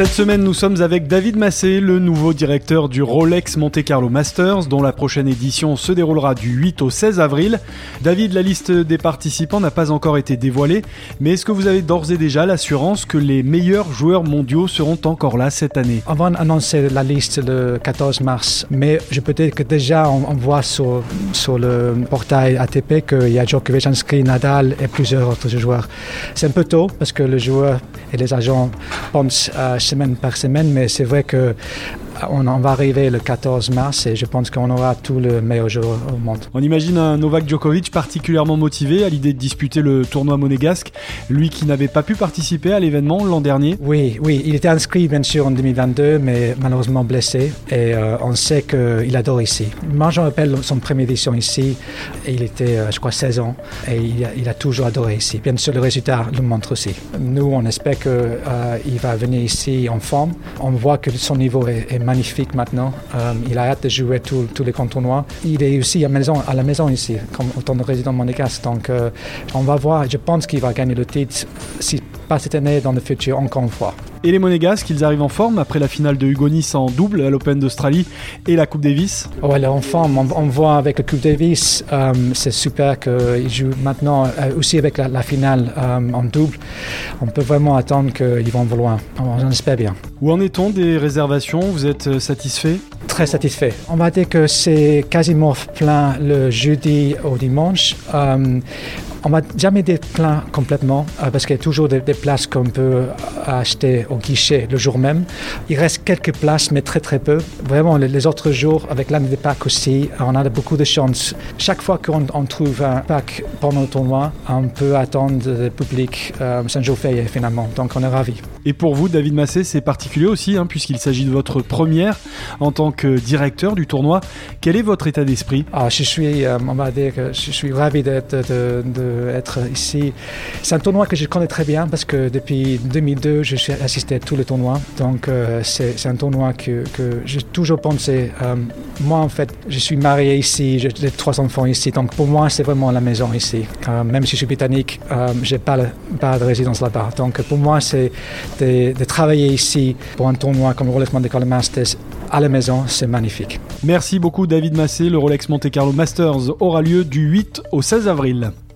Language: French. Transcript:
Cette semaine, nous sommes avec David Massé, le nouveau directeur du Rolex Monte Carlo Masters, dont la prochaine édition se déroulera du 8 au 16 avril. David, la liste des participants n'a pas encore été dévoilée, mais est-ce que vous avez d'ores et déjà l'assurance que les meilleurs joueurs mondiaux seront encore là cette année? On va annoncer la liste le 14 mars, mais je peux dire que déjà on, voit sur, le portail ATP qu'il y a Djokovic inscrit, Nadal et plusieurs autres joueurs. C'est un peu tôt parce que le joueur et les agents pensent à semaine par semaine, mais c'est vrai que on, va arriver le 14 mars et je pense qu'on aura tout le meilleur joueur au monde. On imagine un Novak Djokovic particulièrement motivé à l'idée de disputer le tournoi monégasque, lui qui n'avait pas pu participer à l'événement l'an dernier. Oui, oui, il était inscrit bien sûr en 2022, mais malheureusement blessé et euh, on sait qu'il adore ici. Moi, je me rappelle son première édition ici, et il était, euh, je crois, 16 ans et il a, toujours adoré ici. Bien sûr, le résultat le montre aussi. Nous, on espère qu'il euh, va venir ici en forme. On voit que son niveau est, est magnifique maintenant. Euh, il a hâte de jouer tous les tournois. Il est aussi à la maison ici, comme autant de résident monégasque. Donc, euh, on va voir. Je pense qu'il va gagner le titre, si pas cette année, dans le futur, encore une fois. Et les Monégasques, ils arrivent en forme après la finale de Hugo Nice en double à l'Open d'Australie et la Coupe Davis Oui, en forme. On, voit avec la Coupe Davis, euh, c'est super qu'ils jouent maintenant aussi avec la, finale en double. On peut vraiment attendre qu'ils vont loin. On espère bien. Où en est-on des réservations? Vous êtes euh, satisfait? Très satisfait. On va dire que c'est quasiment plein le jeudi au dimanche. Euh, on va jamais être plein complètement euh, parce qu'il y a toujours des, places qu'on peut acheter au guichet le jour même. Il reste quelques places, mais très très peu. Vraiment, les, autres jours, avec l'année des packs aussi, on a beaucoup de chance. Chaque fois qu'on trouve un pack pendant le tournoi, on peut attendre le public euh, jour finalement. Donc on est ravis. Et pour vous, David Massé, c'est particulier aussi, hein, puisqu'il s'agit de votre première en tant que directeur du tournoi. Quel est votre état d'esprit? Ah, Je suis, euh, on va dire que je suis ravi d'être être ici. C'est un tournoi que je connais très bien parce que depuis 2002, je suis assisté à tous les tournois. Donc euh, c'est un tournoi que, que j'ai toujours pensé. Euh, moi, en fait, je suis marié ici, j'ai trois enfants ici. Donc pour moi, c'est vraiment la maison ici. même si je suis britannique, je n'ai pas, pas de résidence là-bas. Donc pour moi, c'est de, travailler ici pour un tournoi comme le Rolex Monte Carlo Masters à la maison, c'est magnifique. Merci beaucoup David Massé. Le Rolex Monte Carlo Masters aura lieu du 8 au 16 avril.